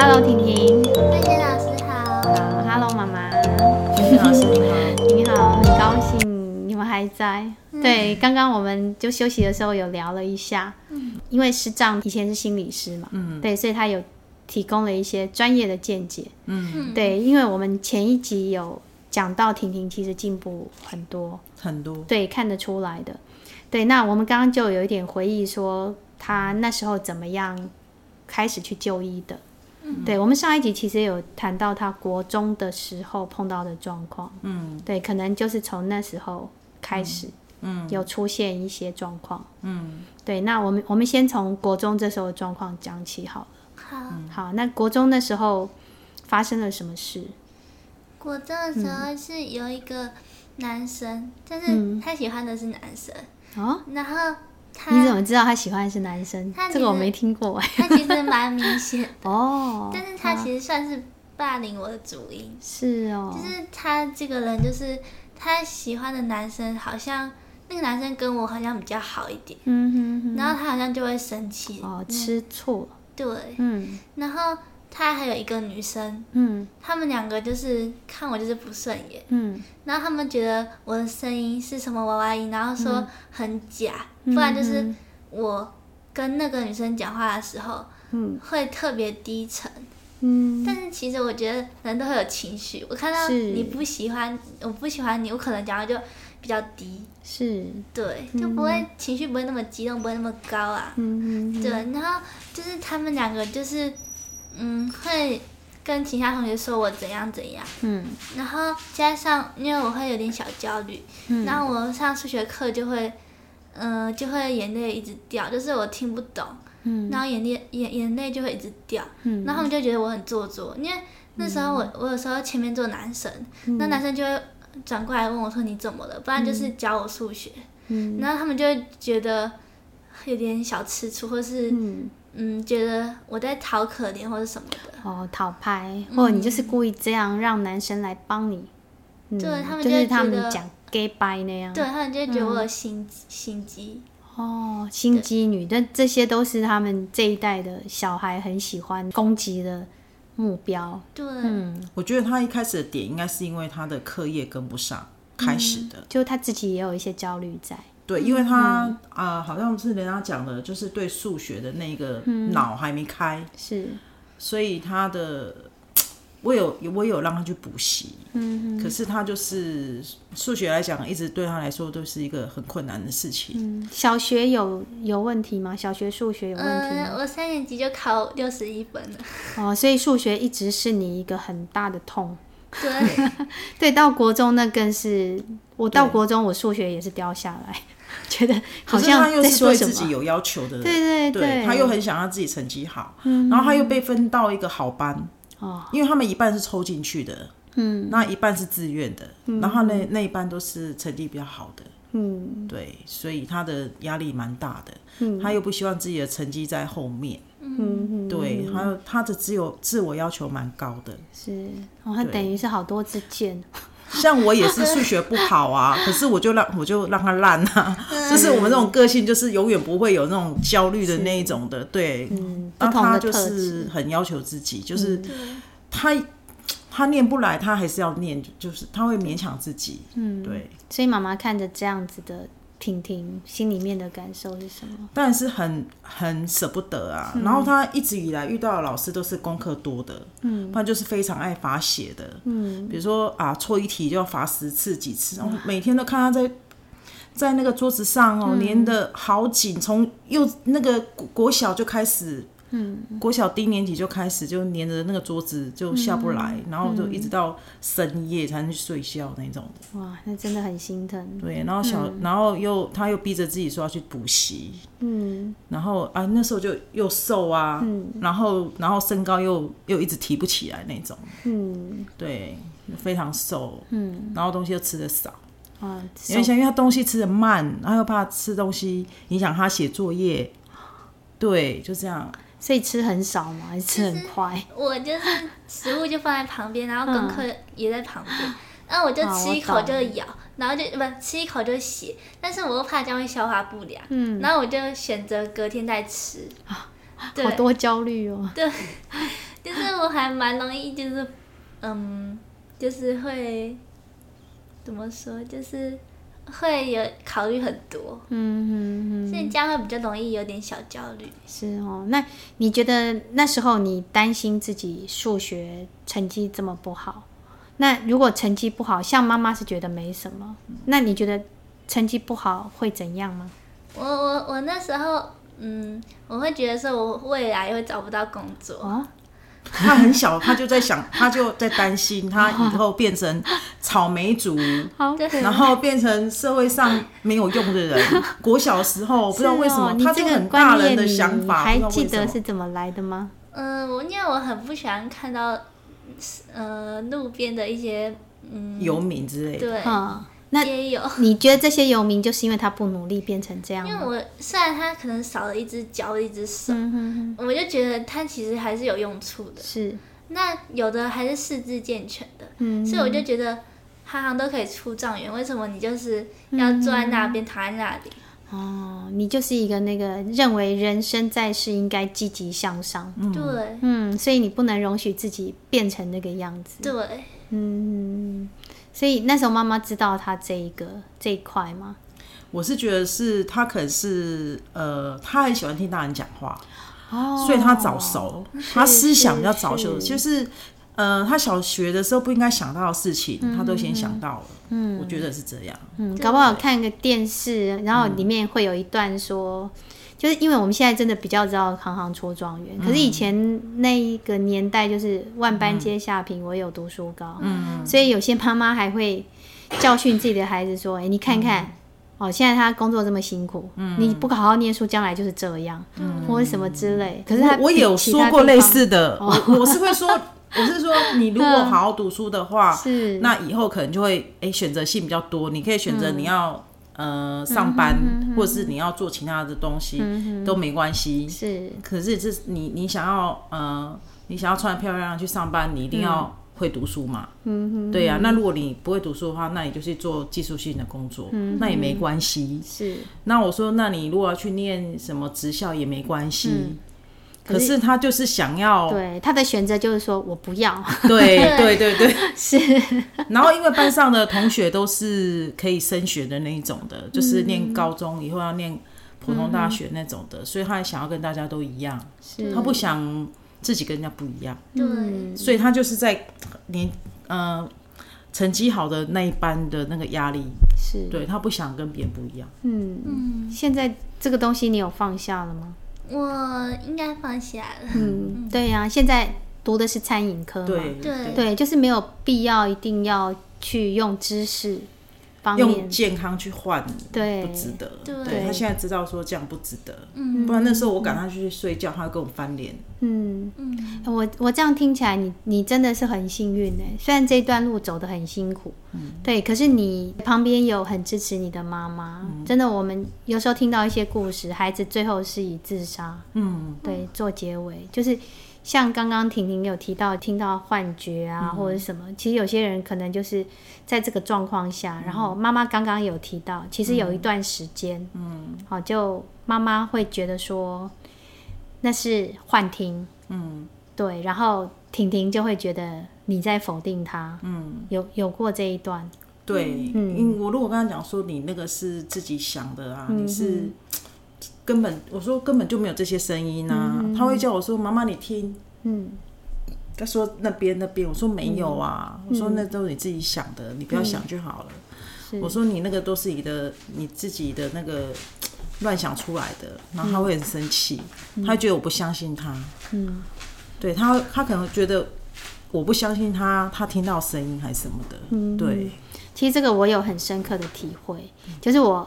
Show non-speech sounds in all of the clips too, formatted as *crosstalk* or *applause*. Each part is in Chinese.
Hello，婷婷。慧仙老师好。好，Hello，妈妈。婷婷老师你好。你好，很高兴你们还在。嗯、对，刚刚我们就休息的时候有聊了一下。嗯。因为师长以前是心理师嘛。嗯。对，所以他有提供了一些专业的见解。嗯。对，因为我们前一集有讲到婷婷其实进步很多。很多。对，看得出来的。对，那我们刚刚就有一点回忆说，他那时候怎么样开始去就医的。嗯、对，我们上一集其实有谈到他国中的时候碰到的状况，嗯，对，可能就是从那时候开始，嗯，有出现一些状况，嗯，对，那我们我们先从国中这时候的状况讲起好了，好，好，那国中那时候发生了什么事？国中的时候是有一个男生，但是他喜欢的是男生，哦，然后。你怎么知道他喜欢的是男生？这个我没听过哎。*laughs* 他其实蛮明显 *laughs* 哦，但是他其实算是霸凌我的主因。是哦，就是他这个人，就是他喜欢的男生，好像那个男生跟我好像比较好一点。嗯哼哼。然后他好像就会生气哦，吃醋。对，嗯，然后。他还有一个女生，嗯，他们两个就是看我就是不顺眼，嗯，然后他们觉得我的声音是什么娃娃音，然后说很假，嗯、不然就是我跟那个女生讲话的时候，嗯，会特别低沉，嗯，但是其实我觉得人都会有情绪，我看到你不喜欢，我不喜欢你，我可能讲话就比较低，是，对，就不会、嗯、情绪不会那么激动，不会那么高啊，嗯嗯，对，然后就是他们两个就是。嗯，会跟其他同学说我怎样怎样，嗯，然后加上因为我会有点小焦虑，嗯，然后我上数学课就会，嗯、呃，就会眼泪一直掉，就是我听不懂，嗯，然后眼泪眼眼泪就会一直掉，嗯，然后他们就觉得我很做作，因为那时候我我有时候前面坐男生，嗯、那男生就会转过来问我说你怎么了，不然就是教我数学，嗯，然后他们就会觉得有点小吃醋，或是嗯。嗯，觉得我在讨可怜或者什么的。哦，讨拍，或者你就是故意这样让男生来帮你，对他们就是他们讲 gay bye 那样，对他们就觉得我有心心机。哦，心机女，但这些都是他们这一代的小孩很喜欢攻击的目标。对，嗯，我觉得他一开始的点应该是因为他的课业跟不上开始的，就他自己也有一些焦虑在。对，因为他啊、嗯呃，好像是人家讲的，就是对数学的那个脑还没开，嗯、是，所以他的我有我有让他去补习，嗯哼，可是他就是数学来讲，一直对他来说都是一个很困难的事情。嗯，小学有有问题吗？小学数学有问题吗？呃，我三年级就考六十一分了。哦，所以数学一直是你一个很大的痛。对，*laughs* 对，到国中那更是，我到国中我数学也是掉下来。*laughs* 觉得好像他又是对自己有要求的人，对对他又很想让自己成绩好，嗯、然后他又被分到一个好班，哦，因为他们一半是抽进去的，嗯，那一半是自愿的，嗯、然后那那一半都是成绩比较好的，嗯，对，所以他的压力蛮大的，嗯，他又不希望自己的成绩在后面，嗯，对，还有他的只有自我要求蛮高的，是，哦，他等于是好多支箭。像我也是数学不好啊，*laughs* 可是我就让我就让他烂啊，就是我们这种个性，就是永远不会有那种焦虑的那一种的，对，嗯，那他就是很要求自己，就是他他念不来，他还是要念，就是他会勉强自己，嗯，对，所以妈妈看着这样子的。婷婷心里面的感受是什么？当然是很很舍不得啊。嗯、然后他一直以来遇到的老师都是功课多的，嗯，不然就是非常爱罚写的，嗯，比如说啊，错一题就要罚十次几次，然后每天都看他在在那个桌子上哦，粘的好紧，从幼那个国小就开始。嗯，国小低年级就开始就黏着那个桌子就下不来，嗯、然后就一直到深夜才能去睡觉那种的。哇，那真的很心疼。对，然后小，嗯、然后又他又逼着自己说要去补习。嗯，然后啊那时候就又瘦啊，嗯、然后然后身高又又一直提不起来那种。嗯，对，非常瘦。嗯，然后东西又吃的少。啊，因为想因为他东西吃的慢，然后又怕吃东西影响他写作业。对，就这样。所以吃很少吗？还是吃很快？我就是食物就放在旁边，然后功课也在旁边，然后我就吃一口就咬，然后就不吃一口就写，但是我又怕这样会消化不良，嗯，然后我就选择隔天再吃。啊，好多焦虑哦。对，*laughs* 就是我还蛮容易，就是嗯，就是会怎么说，就是会有考虑很多，嗯嗯嗯，这样会比较容易有点小焦虑。是哦，那你觉得那时候你担心自己数学成绩这么不好？那如果成绩不好，像妈妈是觉得没什么，那你觉得成绩不好会怎样吗？我我我那时候，嗯，我会觉得说我未来会找不到工作。哦，他很小，他就在想，他就在担心，他 *laughs* 以后变成草莓族，然后变成社会上没有用的人。*laughs* 国小时候不知道为什么，他这个很大人的想法，还记得是怎么来的吗？嗯，我因为我很不喜欢看到，呃，路边的一些嗯游民之类的。对。那也有，*laughs* 你觉得这些游民就是因为他不努力变成这样？因为我虽然他可能少了一只脚、一只手，嗯、哼哼我就觉得他其实还是有用处的。是，那有的还是四肢健全的，嗯、所以我就觉得行行都可以出状元。为什么你就是要坐在那边、嗯、躺在那里？哦，你就是一个那个认为人生在世应该积极向上，嗯、对，嗯，所以你不能容许自己变成那个样子。对，嗯。所以那时候妈妈知道他这一个这一块吗？我是觉得是他可能是呃，他很喜欢听大人讲话，哦，所以他早熟，他思想比较早熟，是就是呃，他小学的时候不应该想到的事情，嗯、他都先想到了。嗯，我觉得是这样。嗯，搞不好看个电视，然后里面会有一段说。就是因为我们现在真的比较知道行行出状元，可是以前那一个年代就是万般皆下品，唯有读书高，嗯，所以有些妈妈还会教训自己的孩子说：“哎，你看看，哦，现在他工作这么辛苦，嗯，你不好好念书，将来就是这样，嗯，或者什么之类。”可是他我有说过类似的，我我是会说，我是说，你如果好好读书的话，是。那以后可能就会哎选择性比较多，你可以选择你要。呃，上班或者是你要做其他的东西都没关系。是，可是这你你想要呃，你想要穿的漂亮去上班，你一定要会读书嘛。嗯哼。对呀，那如果你不会读书的话，那你就去做技术性的工作，那也没关系。是。那我说，那你如果要去念什么职校也没关系。可是他就是想要，对他的选择就是说我不要，对 *laughs* 对对对，是。然后因为班上的同学都是可以升学的那一种的，就是念高中以后要念普通大学那种的，所以他也想要跟大家都一样，他不想自己跟人家不一样，对，所以他就是在你呃成绩好的那一班的那个压力，是。对他不想跟别人不一样。嗯。嗯，现在这个东西你有放下了吗？我应该放下了。嗯，对呀、啊，现在读的是餐饮科嘛，对对对，就是没有必要一定要去用知识。用健康去换，对，不值得。对，他现在知道说这样不值得，嗯，不然那时候我赶他去睡觉，他会跟我翻脸。嗯嗯，我我这样听起来，你你真的是很幸运呢。虽然这一段路走得很辛苦，嗯，对，可是你旁边有很支持你的妈妈。真的，我们有时候听到一些故事，孩子最后是以自杀，嗯，对，做结尾，就是。像刚刚婷婷有提到听到幻觉啊，或者什么，其实有些人可能就是在这个状况下。然后妈妈刚刚有提到，其实有一段时间，嗯，好，就妈妈会觉得说那是幻听，嗯，对。然后婷婷就会觉得你在否定她，嗯，有有过这一段，对，嗯，我如果跟他讲说你那个是自己想的啊，你是。根本我说根本就没有这些声音啊，嗯、他会叫我说妈妈你听，嗯，他说那边那边，我说没有啊，嗯、我说那都是你自己想的，你不要想就好了。嗯、我说你那个都是你的你自己的那个乱想出来的，然后他会很生气，嗯、他觉得我不相信他，嗯，对他他可能觉得我不相信他，他听到声音还是什么的，嗯，对。其实这个我有很深刻的体会，就是我。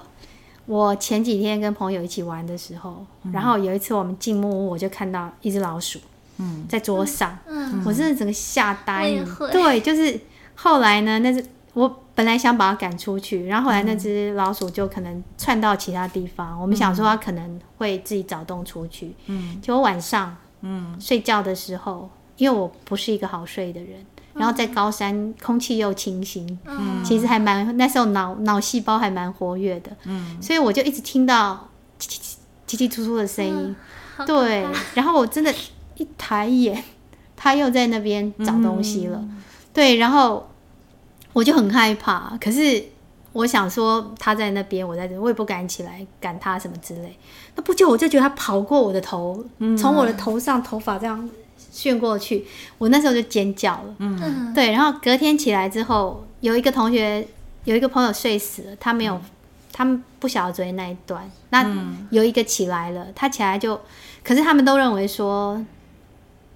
我前几天跟朋友一起玩的时候，嗯、然后有一次我们进木屋，我就看到一只老鼠，嗯，在桌上，嗯，我真的整个吓呆了。对，就是后来呢，那只我本来想把它赶出去，然后后来那只老鼠就可能窜到其他地方，嗯、我们想说它可能会自己找洞出去，嗯，结果晚上，嗯，睡觉的时候，因为我不是一个好睡的人。然后在高山，空气又清新，嗯，其实还蛮那时候脑脑细胞还蛮活跃的，嗯，所以我就一直听到叽叽叽叽窣窣的声音，对，然后我真的，一抬眼，他又在那边找东西了。嗯、对，然后我就很害怕。可是我想说他在那边，我在这，我也不敢起来赶他什么之类。那不久我就觉得他跑过我的头，从、嗯、我的头上头发这样旋过去，我那时候就尖叫了。嗯，对。然后隔天起来之后，有一个同学，有一个朋友睡死了，他没有。嗯他们不晓得昨天那一段，那有一个起来了，嗯、他起来就，可是他们都认为说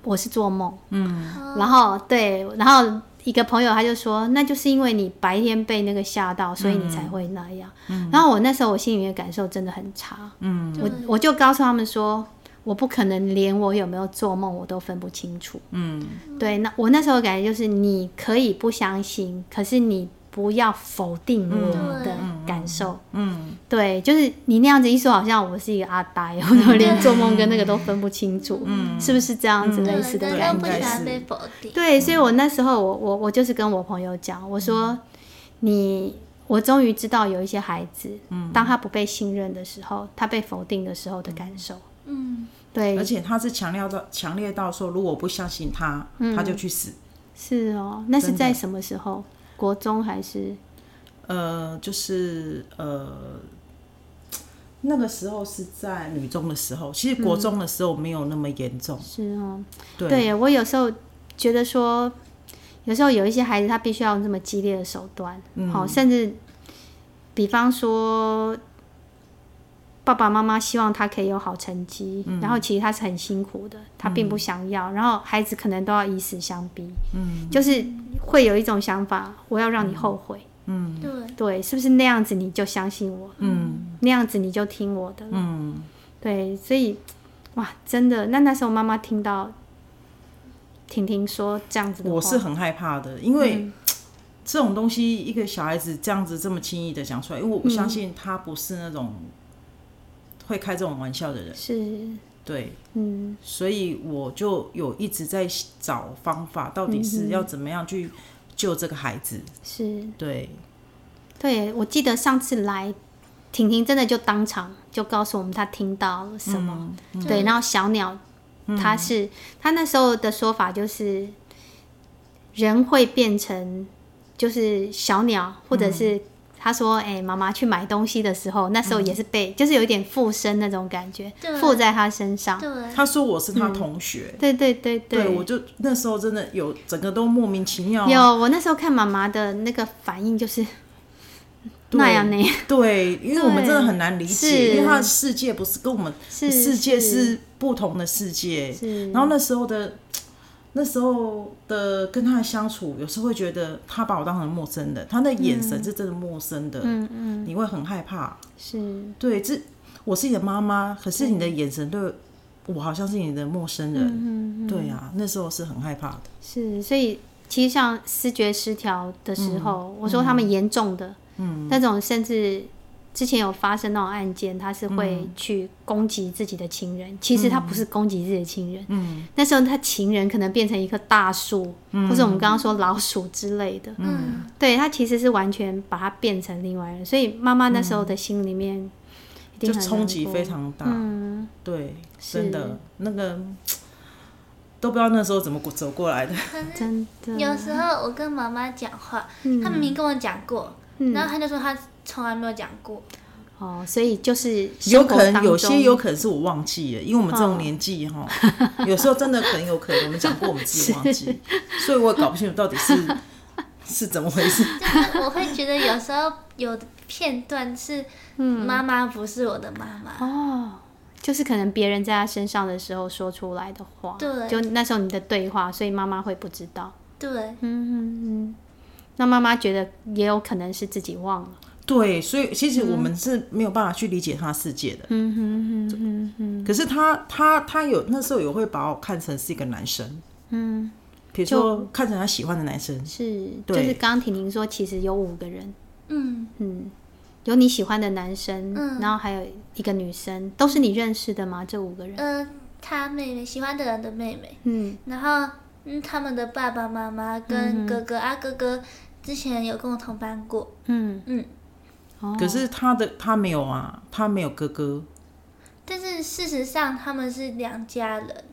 我是做梦，嗯，然后对，然后一个朋友他就说，那就是因为你白天被那个吓到，所以你才会那样。嗯、然后我那时候我心里面感受真的很差，嗯，我我就告诉他们说，我不可能连我有没有做梦我都分不清楚，嗯，对，那我那时候感觉就是你可以不相信，可是你。不要否定我的感受。嗯，对，就是你那样子一说，好像我是一个阿呆，我都连做梦跟那个都分不清楚。嗯，是不是这样子类似的感觉？对，所以我那时候我我我就是跟我朋友讲，我说你，我终于知道有一些孩子，当他不被信任的时候，他被否定的时候的感受。嗯，对，而且他是强调到强烈到说，如果我不相信他，他就去死。是哦，那是在什么时候？国中还是，呃，就是呃，那个时候是在女中的时候。其实国中的时候没有那么严重。嗯、是哦，对，对我有时候觉得说，有时候有一些孩子他必须要用这么激烈的手段，好、嗯，甚至比方说。爸爸妈妈希望他可以有好成绩，嗯、然后其实他是很辛苦的，他并不想要，嗯、然后孩子可能都要以死相逼，嗯，就是会有一种想法，我要让你后悔，嗯，对。对，是不是那样子你就相信我，嗯，那样子你就听我的，嗯，对，所以哇，真的，那那时候妈妈听到婷婷说这样子的话，我是很害怕的，因为、嗯、这种东西一个小孩子这样子这么轻易的讲出来，因为我相信他不是那种。会开这种玩笑的人。是，对，嗯，所以我就有一直在找方法，到底是要怎么样去救这个孩子？是，对，对，我记得上次来，婷婷真的就当场就告诉我们她听到了什么，对，然后小鸟，她是她那时候的说法就是，人会变成就是小鸟，或者是。他说：“哎、欸，妈妈去买东西的时候，那时候也是被，嗯、就是有一点附身那种感觉，附在他身上。对，他说我是他同学。嗯、对对对对，对，我就那时候真的有整个都莫名其妙。有，我那时候看妈妈的那个反应就是那样呢。对，因为我们真的很难理解，因为他的世界不是跟我们世界是不同的世界。是，然后那时候的。”那时候的跟他的相处，有时候会觉得他把我当成陌生的，他的眼神是真的陌生的，嗯嗯，你会很害怕。是，对，这我是你的妈妈，可是你的眼神对我好像是你的陌生人，嗯嗯，对啊，那时候是很害怕的。是，所以其实像思觉失调的时候，我说他们严重的，嗯，那种甚至。之前有发生那种案件，他是会去攻击自己的亲人。嗯、其实他不是攻击自己的亲人，嗯，那时候他情人可能变成一棵大树，嗯、或者我们刚刚说老鼠之类的，嗯，对，他其实是完全把它变成另外人。所以妈妈那时候的心里面一定很就冲击非常大，嗯，对，真的那个都不知道那时候怎么走过来的，*laughs* 真的。有时候我跟妈妈讲话，嗯、他明明跟我讲过，嗯、然后他就说他。从来没有讲过，哦，所以就是有可能有些有可能是我忘记了，因为我们这种年纪哈，哦、*laughs* 有时候真的很有可能我们讲过，我们自己忘记，所以我也搞不清楚到底是 *laughs* 是怎么回事。就是我会觉得有时候有的片段是妈妈不是我的妈妈、嗯、哦，就是可能别人在他身上的时候说出来的话，对，就那时候你的对话，所以妈妈会不知道，对，嗯嗯嗯，那妈妈觉得也有可能是自己忘了。对，所以其实我们是没有办法去理解他世界的。嗯哼哼哼哼。可是他他他有那时候有会把我看成是一个男生。嗯。比如说看成他喜欢的男生。是。对。就是刚刚婷婷说，其实有五个人。嗯嗯。有你喜欢的男生，然后还有一个女生，都是你认识的吗？这五个人？嗯，他妹妹喜欢的人的妹妹。嗯。然后嗯，他们的爸爸妈妈跟哥哥啊，哥哥之前有跟我同班过。嗯嗯。可是他的他没有啊，他没有哥哥。但是事实上他们是两家人，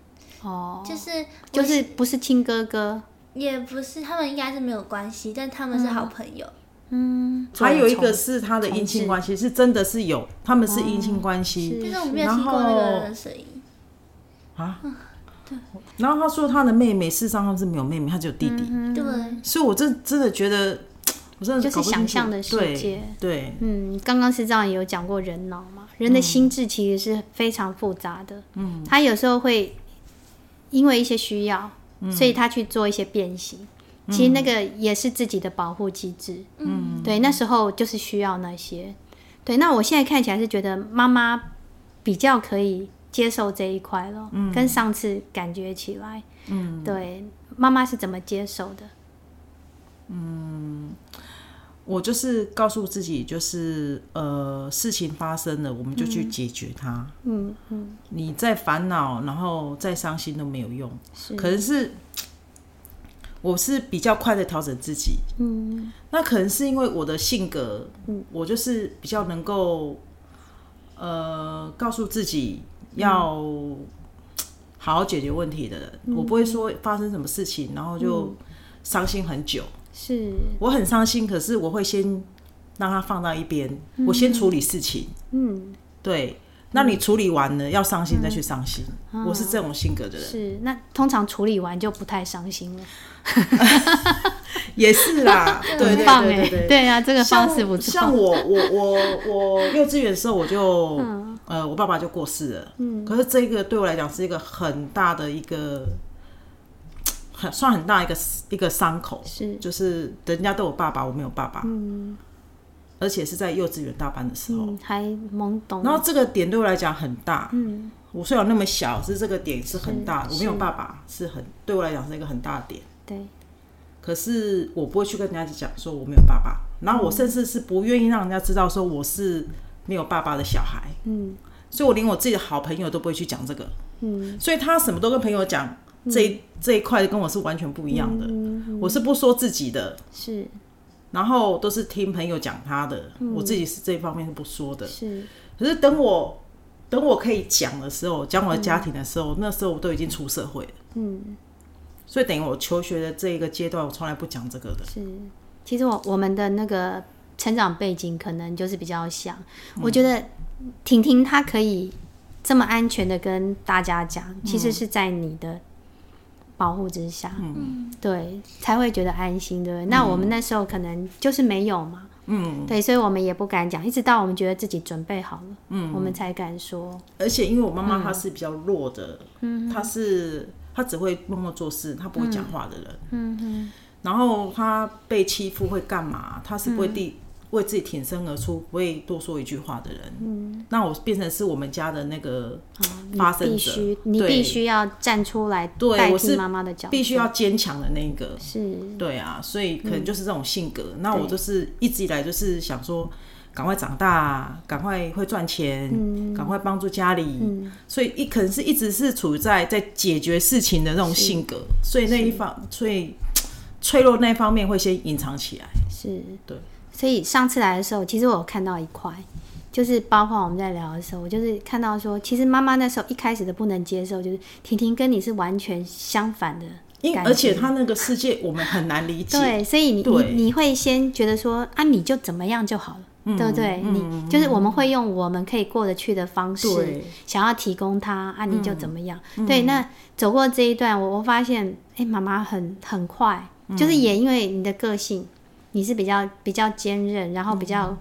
哦，就是就是不是亲哥哥，也不是，他们应该是没有关系，但他们是好朋友。嗯，还有一个是他的姻亲关系，是真的是有，他们是姻亲关系。但是我没有听过那个人的声音。啊，对。然后他说他的妹妹，事实上他是没有妹妹，他只有弟弟。对。所以我真真的觉得。我真的就是想象的世界，对，对。嗯，刚刚师长也有讲过人脑嘛，人的心智其实是非常复杂的，嗯，他有时候会因为一些需要，嗯、所以他去做一些变形，嗯、其实那个也是自己的保护机制，嗯，对，那时候就是需要那些，对，那我现在看起来是觉得妈妈比较可以接受这一块了，嗯，跟上次感觉起来，嗯，对，妈妈是怎么接受的？嗯。我就是告诉自己，就是呃，事情发生了，我们就去解决它。嗯嗯，嗯你再烦恼，然后再伤心都没有用。是，可能是我是比较快的调整自己。嗯，那可能是因为我的性格，嗯，我就是比较能够呃，告诉自己要好好解决问题的人。嗯，我不会说发生什么事情，然后就伤心很久。是我很伤心，可是我会先让他放到一边，嗯、我先处理事情。嗯，对。那你处理完了，嗯、要伤心再去伤心。嗯、我是这种性格的人。是，那通常处理完就不太伤心了。*laughs* *laughs* 也是啦，对对对对对。啊，这个方式不错。像我我我我 *laughs* 幼稚园的时候，我就、嗯、呃，我爸爸就过世了。嗯，可是这个对我来讲是一个很大的一个。很算很大一个一个伤口，是。就是人家都有爸爸，我没有爸爸，嗯，而且是在幼稚园大班的时候，嗯、还懵懂。然后这个点对我来讲很大，嗯，我虽然那么小，是这个点是很大，是我没有爸爸是很对我来讲是一个很大的点，对。可是我不会去跟人家讲说我没有爸爸，然后我甚至是不愿意让人家知道说我是没有爸爸的小孩，嗯，所以我连我自己的好朋友都不会去讲这个，嗯，所以他什么都跟朋友讲。这一这一块跟我是完全不一样的，嗯嗯、我是不说自己的，是，然后都是听朋友讲他的，嗯、我自己是这一方面是不说的，是。可是等我等我可以讲的时候，讲我的家庭的时候，嗯、那时候我都已经出社会了，嗯。所以等于我求学的这一个阶段，我从来不讲这个的。是，其实我我们的那个成长背景可能就是比较像，嗯、我觉得婷婷她可以这么安全的跟大家讲，其实是在你的。保护之下，嗯，对，才会觉得安心，对不对？嗯、那我们那时候可能就是没有嘛，嗯，对，所以我们也不敢讲，一直到我们觉得自己准备好了，嗯，我们才敢说。而且因为我妈妈她是比较弱的，嗯，她是她只会默默做事，他不会讲话的人，嗯嗯，然后他被欺负会干嘛？他是不会第。为自己挺身而出，不会多说一句话的人，嗯，那我变成是我们家的那个发生者，哦、你必须，你必须要站出来代替妈妈的角色，必须要坚强的那个，是，对啊，所以可能就是这种性格。嗯、那我就是一直以来就是想说，赶快长大，赶快会赚钱，嗯、赶快帮助家里，嗯、所以一可能是一直是处在在解决事情的那种性格，所以那一方，所以脆弱那方面会先隐藏起来，是。对。所以上次来的时候，其实我有看到一块，就是包括我们在聊的时候，我就是看到说，其实妈妈那时候一开始的不能接受，就是婷婷跟你是完全相反的，因而且她那个世界我们很难理解。对，所以你对。你你会先觉得说啊，你就怎么样就好了，嗯、对不对？嗯、你就是我们会用我们可以过得去的方式，想要提供他啊，你就怎么样？嗯、对，那走过这一段，我我发现，哎，妈妈很很快，就是也因为你的个性。你是比较比较坚韧，然后比较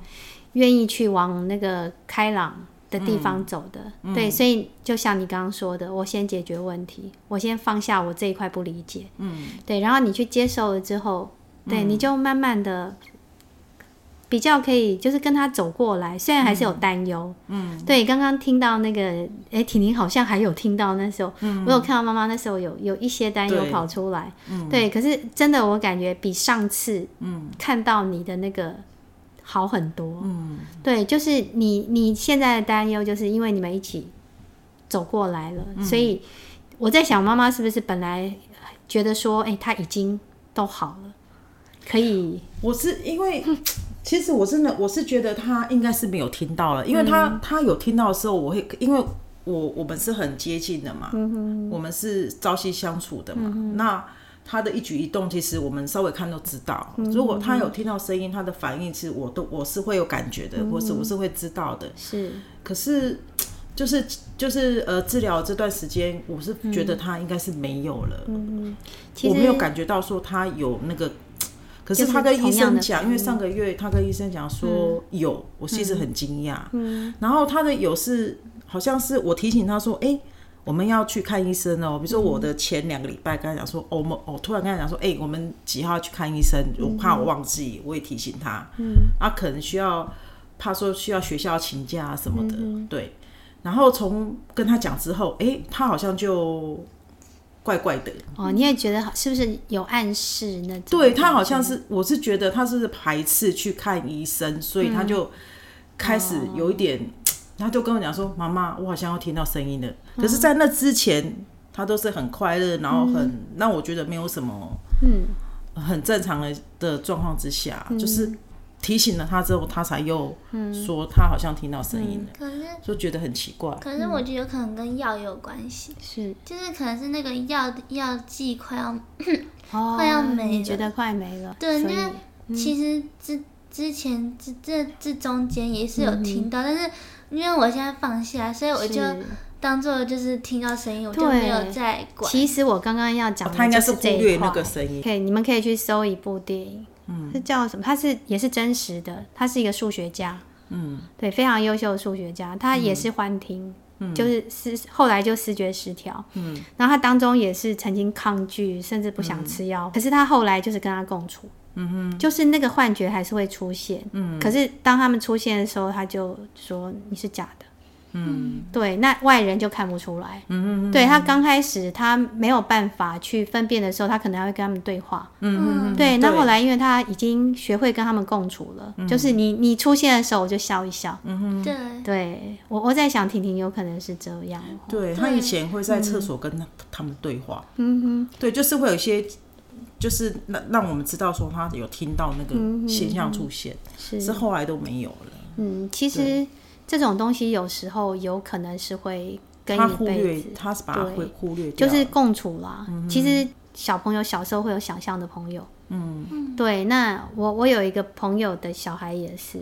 愿意去往那个开朗的地方走的，嗯、对，所以就像你刚刚说的，我先解决问题，我先放下我这一块不理解，嗯，对，然后你去接受了之后，对，嗯、你就慢慢的。比较可以，就是跟他走过来，虽然还是有担忧，嗯，对。刚刚听到那个，哎、欸，婷婷好像还有听到那时候，嗯，我有看到妈妈那时候有有一些担忧跑出来，嗯，对。可是真的，我感觉比上次，嗯，看到你的那个好很多，嗯，对，就是你你现在的担忧，就是因为你们一起走过来了，嗯、所以我在想，妈妈是不是本来觉得说，哎、欸，他已经都好了，可以？我是因为。其实我真的我是觉得他应该是没有听到了，因为他、嗯、他有听到的时候，我会因为我我们是很接近的嘛，嗯、我们是朝夕相处的嘛，嗯、那他的一举一动，其实我们稍微看都知道。嗯、如果他有听到声音，他的反应，其实我都我是会有感觉的，或、嗯、是我是会知道的。是，可是就是就是呃，治疗这段时间，我是觉得他应该是没有了。嗯，我没有感觉到说他有那个。可是他跟医生讲，因为上个月他跟医生讲说有，嗯、我其实很惊讶。嗯，然后他的有是好像是我提醒他说，哎、欸，我们要去看医生哦。比如说我的前两个礼拜跟他讲说，哦，我们哦，突然跟他讲说，哎、欸，我们几号要去看医生？我怕我忘记，我也提醒他。嗯，啊可能需要怕说需要学校请假什么的，嗯、对。然后从跟他讲之后，哎、欸，他好像就。怪怪的哦，你也觉得是不是有暗示那种？对，他好像是，我是觉得他是排斥去看医生，所以他就开始有一点，嗯、他就跟我讲说：“妈妈，我好像要听到声音了。嗯”可是，在那之前，他都是很快乐，然后很让、嗯、我觉得没有什么，嗯，很正常的的状况之下，嗯、就是。提醒了他之后，他才又说他好像听到声音了，可是就觉得很奇怪。可是我觉得有可能跟药有关系，是就是可能是那个药药剂快要 *coughs* 快要没了，你觉得快没了？对，因为其实之之前这这这中间也是有听到，但是因为我现在放下，所以我就当做就是听到声音，我就没有再管。其实我刚刚要讲的，他应该是忽略那个声音。可以，你们可以去搜一部电影。是叫什么？他是也是真实的，他是一个数学家，嗯，对，非常优秀的数学家，他也是幻听，嗯，就是是后来就视觉失调，嗯，然后他当中也是曾经抗拒，甚至不想吃药，嗯，可是他后来就是跟他共处，嗯哼，就是那个幻觉还是会出现，嗯，可是当他们出现的时候，他就说你是假的。嗯，对，那外人就看不出来。嗯嗯对，他刚开始他没有办法去分辨的时候，他可能会跟他们对话。嗯嗯对，那后来因为他已经学会跟他们共处了，嗯、就是你你出现的时候，我就笑一笑。嗯哼，对，对我我在想，婷婷有可能是这样。对，他以前会在厕所跟他们对话。嗯哼，对，就是会有一些，就是让让我们知道说他有听到那个现象出现，是，是后来都没有了。嗯，其实。这种东西有时候有可能是会跟一辈子，他是把它会忽略掉，就是共处啦。嗯、其实小朋友小时候会有想象的朋友，嗯，对。那我我有一个朋友的小孩也是，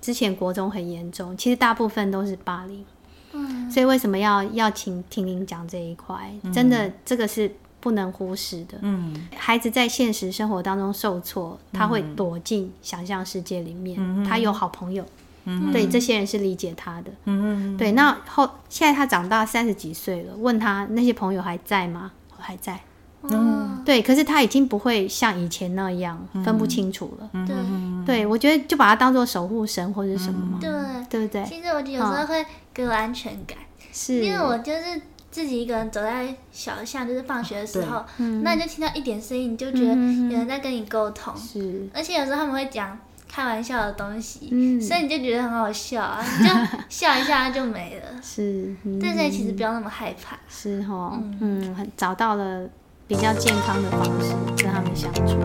之前国中很严重，其实大部分都是霸凌，嗯，所以为什么要要请婷婷讲这一块？嗯、真的这个是不能忽视的。嗯，孩子在现实生活当中受挫，他会躲进想象世界里面，嗯、他有好朋友。嗯、对，这些人是理解他的。嗯嗯。对，那后现在他长大三十几岁了，问他那些朋友还在吗？还在。嗯。对，可是他已经不会像以前那样分不清楚了。对、嗯。对，我觉得就把他当做守护神或者什么嘛。对。对不对？其实我觉得有时候会给我安全感，是因为我就是自己一个人走在小巷，就是放学的时候，嗯、那你就听到一点声音，你就觉得有人在跟你沟通。是。而且有时候他们会讲。开玩笑的东西，嗯、所以你就觉得很好笑啊，你就 *laughs* 笑一下就没了。是，嗯、对，所以其实不要那么害怕。是哦，嗯，嗯，找到了比较健康的方式跟他们相处。